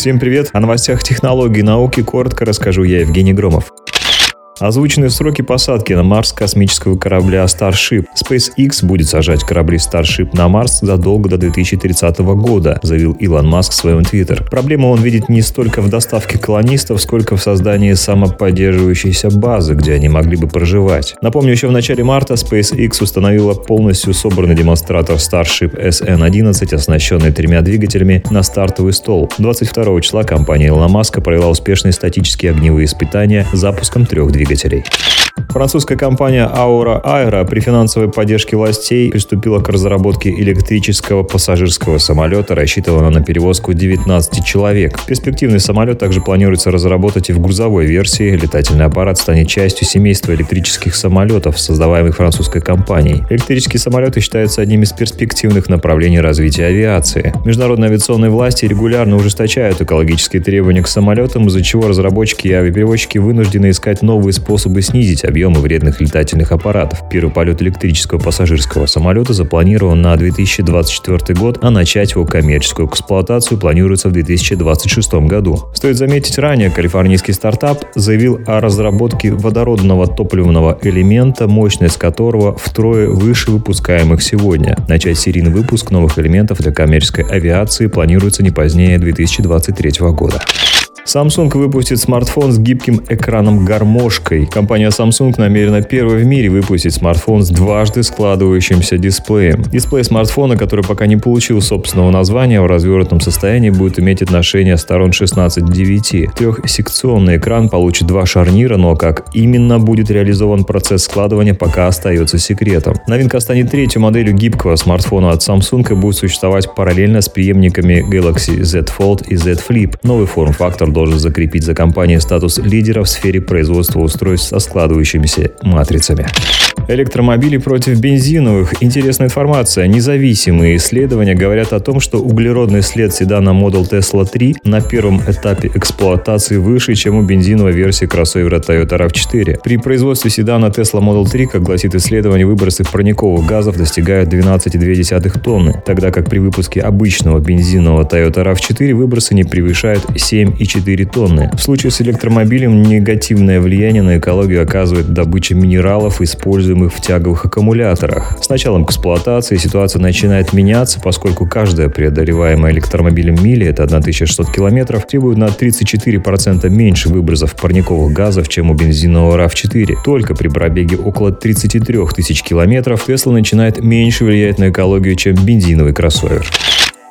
Всем привет! О новостях технологий и науки коротко расскажу я, Евгений Громов. Озвучены сроки посадки на Марс космического корабля Starship. SpaceX будет сажать корабли Starship на Марс задолго до 2030 года, заявил Илон Маск в своем твиттер. Проблему он видит не столько в доставке колонистов, сколько в создании самоподдерживающейся базы, где они могли бы проживать. Напомню, еще в начале марта SpaceX установила полностью собранный демонстратор Starship SN-11, оснащенный тремя двигателями, на стартовый стол. 22 числа компания Илона Маска провела успешные статические огневые испытания запуском трех двигателей двигателей. Французская компания Aura Aero при финансовой поддержке властей приступила к разработке электрического пассажирского самолета, рассчитанного на перевозку 19 человек. Перспективный самолет также планируется разработать и в грузовой версии. Летательный аппарат станет частью семейства электрических самолетов, создаваемых французской компанией. Электрические самолеты считаются одним из перспективных направлений развития авиации. Международные авиационные власти регулярно ужесточают экологические требования к самолетам, из-за чего разработчики и авиаперевозчики вынуждены искать новые способы снизить объемы вредных летательных аппаратов. Первый полет электрического пассажирского самолета запланирован на 2024 год, а начать его коммерческую эксплуатацию планируется в 2026 году. Стоит заметить, ранее калифорнийский стартап заявил о разработке водородного топливного элемента, мощность которого втрое выше выпускаемых сегодня. Начать серийный выпуск новых элементов для коммерческой авиации планируется не позднее 2023 года. Samsung выпустит смартфон с гибким экраном-гармошкой. Компания Samsung намерена первой в мире выпустить смартфон с дважды складывающимся дисплеем. Дисплей смартфона, который пока не получил собственного названия, в развернутом состоянии будет иметь отношение сторон 16 к 9. Трехсекционный экран получит два шарнира, но как именно будет реализован процесс складывания, пока остается секретом. Новинка станет третьей моделью гибкого смартфона от Samsung и будет существовать параллельно с преемниками Galaxy Z Fold и Z Flip. Новый форм-фактор должен закрепить за компанией статус лидера в сфере производства устройств со складывающимися матрицами. Электромобили против бензиновых. Интересная информация. Независимые исследования говорят о том, что углеродный след седана Model Tesla 3 на первом этапе эксплуатации выше, чем у бензиновой версии кроссовера Toyota RAV4. При производстве седана Tesla Model 3, как гласит исследование, выбросы парниковых газов достигают 12,2 тонны, тогда как при выпуске обычного бензинового Toyota RAV4 выбросы не превышают 7,4 тонны. В случае с электромобилем негативное влияние на экологию оказывает добыча минералов, используемых используемых в тяговых аккумуляторах. С началом эксплуатации ситуация начинает меняться, поскольку каждая преодолеваемая электромобилем мили, это 1600 километров, требует на 34% меньше выбросов парниковых газов, чем у бензинового RAV4. Только при пробеге около 33 тысяч километров Тесла начинает меньше влиять на экологию, чем бензиновый кроссовер.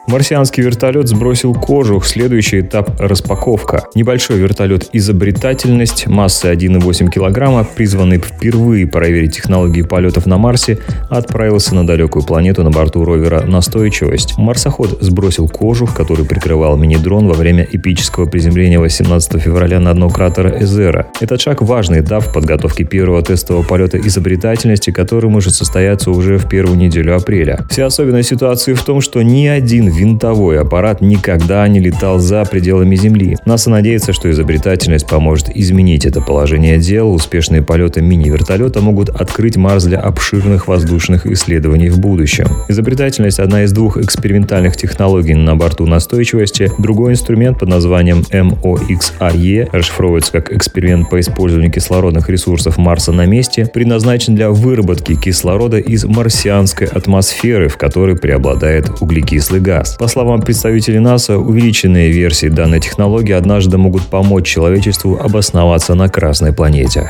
Марсианский вертолет сбросил кожух. Следующий этап – распаковка. Небольшой вертолет «Изобретательность» массой 1,8 килограмма, призванный впервые проверить технологии полетов на Марсе, отправился на далекую планету на борту ровера «Настойчивость». Марсоход сбросил кожух, который прикрывал мини-дрон во время эпического приземления 18 февраля на дно кратера Эзера. Этот шаг – важный этап в подготовке первого тестового полета «Изобретательности», который может состояться уже в первую неделю апреля. Вся особенность ситуации в том, что ни один винтовой аппарат никогда не летал за пределами Земли. НАСА надеется, что изобретательность поможет изменить это положение дел. Успешные полеты мини-вертолета могут открыть Марс для обширных воздушных исследований в будущем. Изобретательность – одна из двух экспериментальных технологий на борту настойчивости. Другой инструмент под названием MOXAE расшифровывается как эксперимент по использованию кислородных ресурсов Марса на месте, предназначен для выработки кислорода из марсианской атмосферы, в которой преобладает углекислый газ По словам представителей НАСА, увеличенные версии данной технологии однажды могут помочь человечеству обосноваться на Красной планете.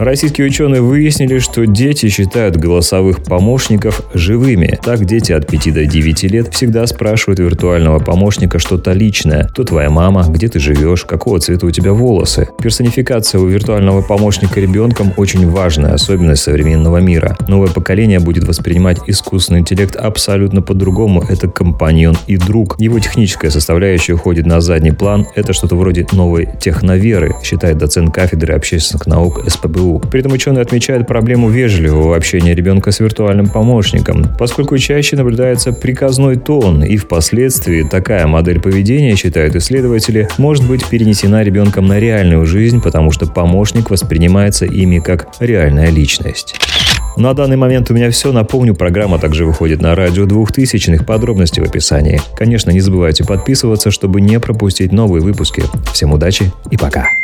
Российские ученые выяснили, что дети считают голосовых помощников живыми. Так, дети от 5 до 9 лет всегда спрашивают виртуального помощника что-то личное. Кто твоя мама? Где ты живешь? Какого цвета у тебя волосы? Персонификация у виртуального помощника ребенком очень важная особенность современного мира. Новое поколение будет воспринимать искусственный интеллект абсолютно по-другому. Это компаньон и друг. Его техническая составляющая уходит на задний план. Это что-то вроде новой техноверы, считает доцент кафедры общественных наук СПБУ при этом ученые отмечают проблему вежливого общения ребенка с виртуальным помощником, поскольку чаще наблюдается приказной тон, и впоследствии такая модель поведения, считают исследователи, может быть перенесена ребенком на реальную жизнь, потому что помощник воспринимается ими как реальная личность. На данный момент у меня все. Напомню, программа также выходит на радио 2000 подробности в описании. Конечно, не забывайте подписываться, чтобы не пропустить новые выпуски. Всем удачи и пока.